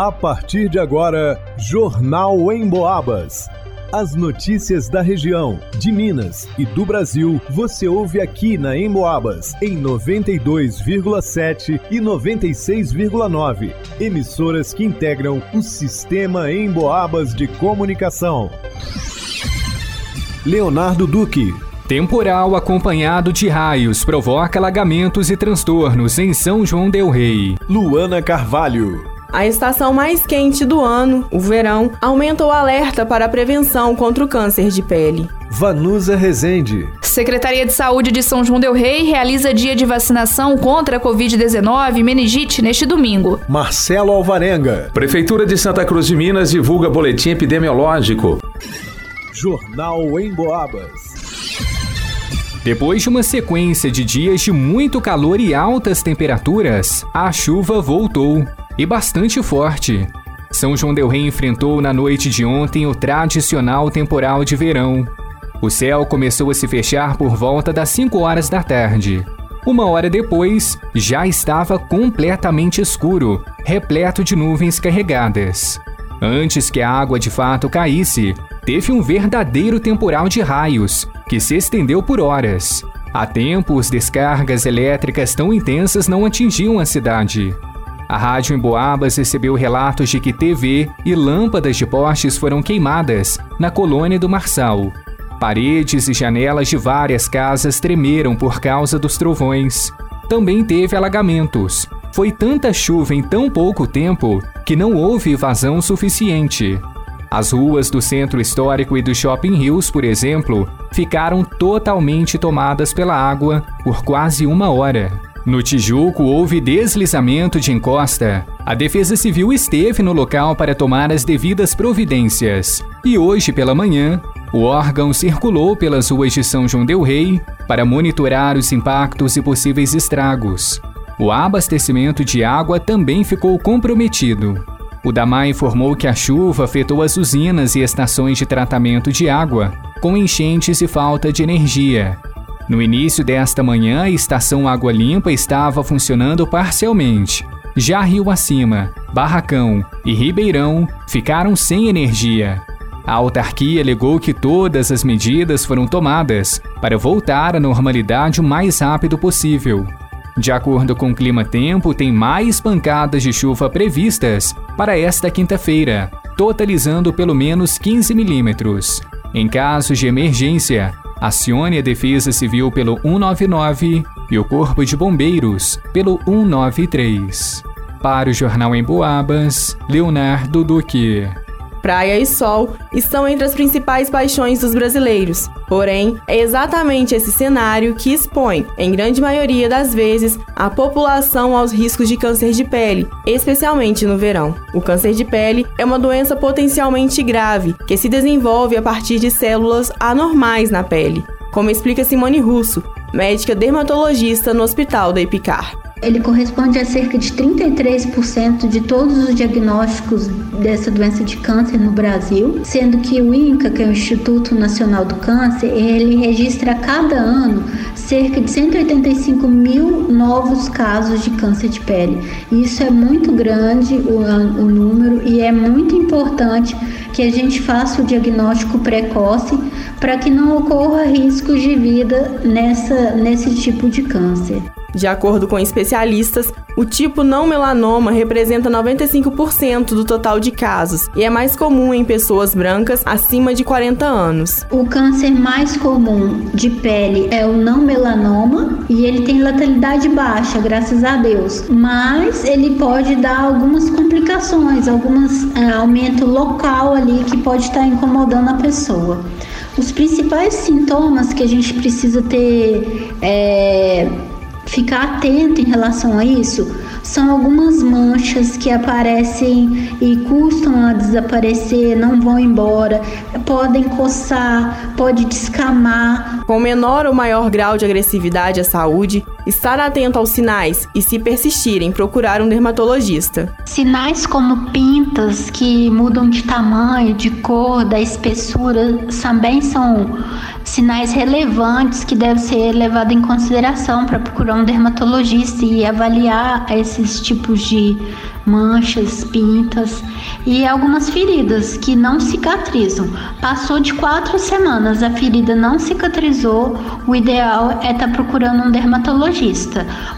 A partir de agora, Jornal em Boabas. As notícias da região, de Minas e do Brasil, você ouve aqui na Emboabas, em 92,7 e 96,9. Emissoras que integram o sistema Emboabas de comunicação. Leonardo Duque. Temporal acompanhado de raios provoca alagamentos e transtornos em São João Del Rei. Luana Carvalho. A estação mais quente do ano, o verão, aumenta o alerta para a prevenção contra o câncer de pele. Vanusa Rezende. Secretaria de Saúde de São João Del Rei realiza dia de vacinação contra a Covid-19 e meningite neste domingo. Marcelo Alvarenga. Prefeitura de Santa Cruz de Minas divulga boletim epidemiológico. Jornal em Boabas. Depois de uma sequência de dias de muito calor e altas temperaturas, a chuva voltou e bastante forte. São João Del Rei enfrentou na noite de ontem o tradicional temporal de verão. O céu começou a se fechar por volta das 5 horas da tarde. Uma hora depois, já estava completamente escuro, repleto de nuvens carregadas. Antes que a água de fato caísse, teve um verdadeiro temporal de raios, que se estendeu por horas. Há tempos, descargas elétricas tão intensas não atingiam a cidade. A rádio em Boabas recebeu relatos de que TV e lâmpadas de postes foram queimadas na colônia do Marçal. Paredes e janelas de várias casas tremeram por causa dos trovões. Também teve alagamentos. Foi tanta chuva em tão pouco tempo que não houve vazão suficiente. As ruas do centro histórico e do Shopping Hills, por exemplo, ficaram totalmente tomadas pela água por quase uma hora. No Tijuco houve deslizamento de encosta. A Defesa Civil esteve no local para tomar as devidas providências. E hoje pela manhã, o órgão circulou pelas ruas de São João del Rei para monitorar os impactos e possíveis estragos. O abastecimento de água também ficou comprometido. O DAMA informou que a chuva afetou as usinas e estações de tratamento de água, com enchentes e falta de energia. No início desta manhã, a estação Água Limpa estava funcionando parcialmente. Já Rio Acima, Barracão e Ribeirão ficaram sem energia. A autarquia alegou que todas as medidas foram tomadas para voltar à normalidade o mais rápido possível. De acordo com o Clima Tempo, tem mais pancadas de chuva previstas para esta quinta-feira, totalizando pelo menos 15 milímetros. Em casos de emergência, Acione a Defesa Civil pelo 199 e o Corpo de Bombeiros pelo 193. Para o Jornal em Boabas, Leonardo Duque. Praia e sol estão entre as principais paixões dos brasileiros. Porém, é exatamente esse cenário que expõe, em grande maioria das vezes, a população aos riscos de câncer de pele, especialmente no verão. O câncer de pele é uma doença potencialmente grave que se desenvolve a partir de células anormais na pele, como explica Simone Russo, médica dermatologista no Hospital da Epicar. Ele corresponde a cerca de 33% de todos os diagnósticos dessa doença de câncer no Brasil, sendo que o INCA, que é o Instituto Nacional do Câncer, ele registra a cada ano cerca de 185 mil novos casos de câncer de pele. Isso é muito grande o, o número e é muito importante que a gente faça o diagnóstico precoce para que não ocorra riscos de vida nessa, nesse tipo de câncer. De acordo com especialistas, o tipo não melanoma representa 95% do total de casos e é mais comum em pessoas brancas acima de 40 anos. O câncer mais comum de pele é o não melanoma e ele tem letalidade baixa, graças a Deus, mas ele pode dar algumas complicações, alguns é, aumento local ali que pode estar incomodando a pessoa. Os principais sintomas que a gente precisa ter é, ficar atento em relação a isso são algumas manchas que aparecem e custam a desaparecer, não vão embora, podem coçar, pode descamar. Com menor ou maior grau de agressividade à saúde, estar atento aos sinais e, se persistirem, procurar um dermatologista. Sinais como pintas que mudam de tamanho, de cor, da espessura, também são sinais relevantes que devem ser levados em consideração para procurar um dermatologista e avaliar esses tipos de manchas, pintas e algumas feridas que não cicatrizam. Passou de quatro semanas, a ferida não cicatrizou, o ideal é estar tá procurando um dermatologista.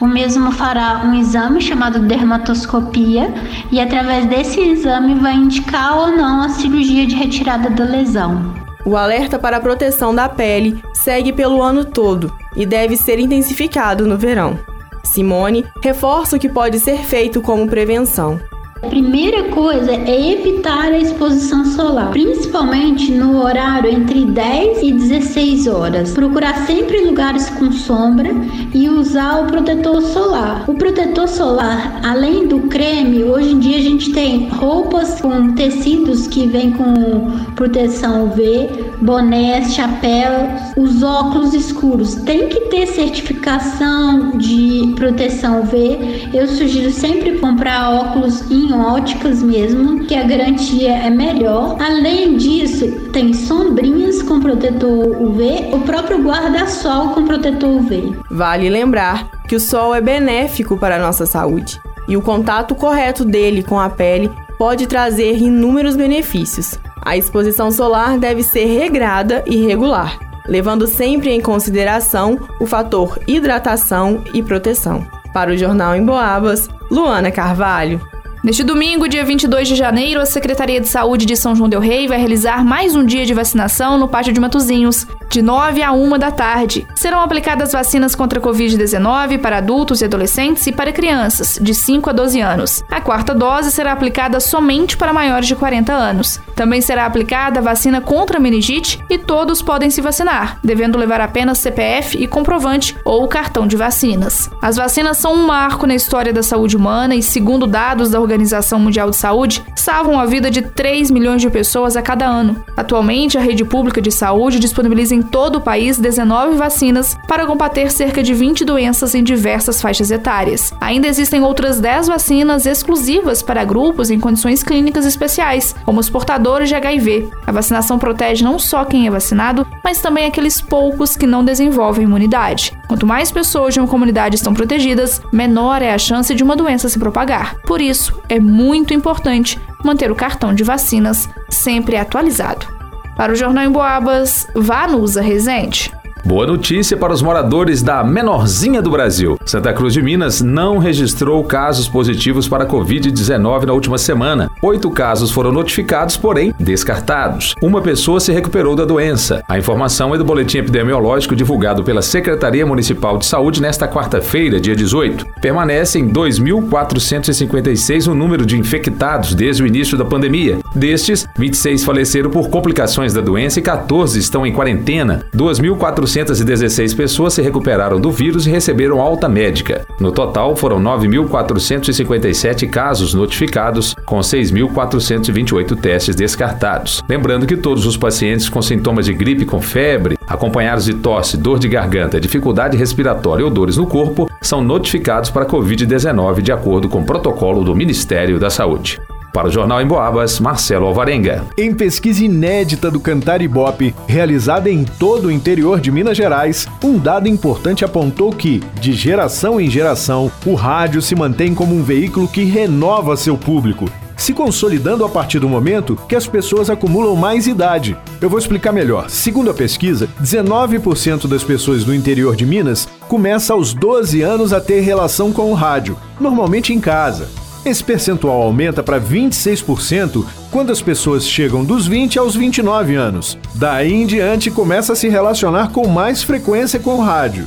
O mesmo fará um exame chamado dermatoscopia e através desse exame vai indicar ou não a cirurgia de retirada da lesão. O alerta para a proteção da pele segue pelo ano todo e deve ser intensificado no verão. Simone reforça o que pode ser feito como prevenção. Primeira coisa é evitar a exposição solar, principalmente no horário entre 10 e 16 horas. Procurar sempre lugares com sombra e usar o protetor solar. O protetor solar, além do creme, hoje em dia a gente tem roupas com tecidos que vêm com proteção UV, bonés, chapéus, os óculos escuros. Tem que ter certificação de proteção UV. Eu sugiro sempre comprar óculos em óticas mesmo, que a garantia é melhor. Além disso, tem sombrinhas com protetor UV, o próprio guarda-sol com protetor UV. Vale lembrar que o sol é benéfico para a nossa saúde e o contato correto dele com a pele pode trazer inúmeros benefícios. A exposição solar deve ser regrada e regular, levando sempre em consideração o fator hidratação e proteção. Para o Jornal em Boabas, Luana Carvalho. Neste domingo, dia 22 de janeiro, a Secretaria de Saúde de São João del Rei vai realizar mais um dia de vacinação no Pátio de Matozinhos, de 9 a 1 da tarde. Serão aplicadas vacinas contra a Covid-19 para adultos e adolescentes e para crianças, de 5 a 12 anos. A quarta dose será aplicada somente para maiores de 40 anos. Também será aplicada a vacina contra a meningite e todos podem se vacinar, devendo levar apenas CPF e comprovante ou cartão de vacinas. As vacinas são um marco na história da saúde humana e, segundo dados da Organização Mundial de Saúde salvam a vida de 3 milhões de pessoas a cada ano. Atualmente, a rede pública de saúde disponibiliza em todo o país 19 vacinas para combater cerca de 20 doenças em diversas faixas etárias. Ainda existem outras 10 vacinas exclusivas para grupos em condições clínicas especiais, como os portadores de HIV. A vacinação protege não só quem é vacinado, mas também aqueles poucos que não desenvolvem imunidade. Quanto mais pessoas de uma comunidade estão protegidas, menor é a chance de uma doença se propagar. Por isso, é muito importante manter o cartão de vacinas sempre atualizado. Para o Jornal em Boabas, Vanusa Rezende. Boa notícia para os moradores da menorzinha do Brasil. Santa Cruz de Minas não registrou casos positivos para Covid-19 na última semana. Oito casos foram notificados, porém descartados. Uma pessoa se recuperou da doença. A informação é do boletim epidemiológico divulgado pela Secretaria Municipal de Saúde nesta quarta-feira, dia 18. Permanece em 2.456 o número de infectados desde o início da pandemia. Destes, 26 faleceram por complicações da doença e 14 estão em quarentena. 2.400 416 pessoas se recuperaram do vírus e receberam alta médica. No total, foram 9.457 casos notificados, com 6.428 testes descartados. Lembrando que todos os pacientes com sintomas de gripe com febre, acompanhados de tosse, dor de garganta, dificuldade respiratória ou dores no corpo, são notificados para Covid-19 de acordo com o protocolo do Ministério da Saúde. Para o Jornal em Boabas, Marcelo Alvarenga. Em pesquisa inédita do Cantar Ibope, realizada em todo o interior de Minas Gerais, um dado importante apontou que, de geração em geração, o rádio se mantém como um veículo que renova seu público, se consolidando a partir do momento que as pessoas acumulam mais idade. Eu vou explicar melhor. Segundo a pesquisa, 19% das pessoas do interior de Minas começa aos 12 anos a ter relação com o rádio, normalmente em casa. Esse percentual aumenta para 26% quando as pessoas chegam dos 20 aos 29 anos. Daí em diante começa a se relacionar com mais frequência com o rádio.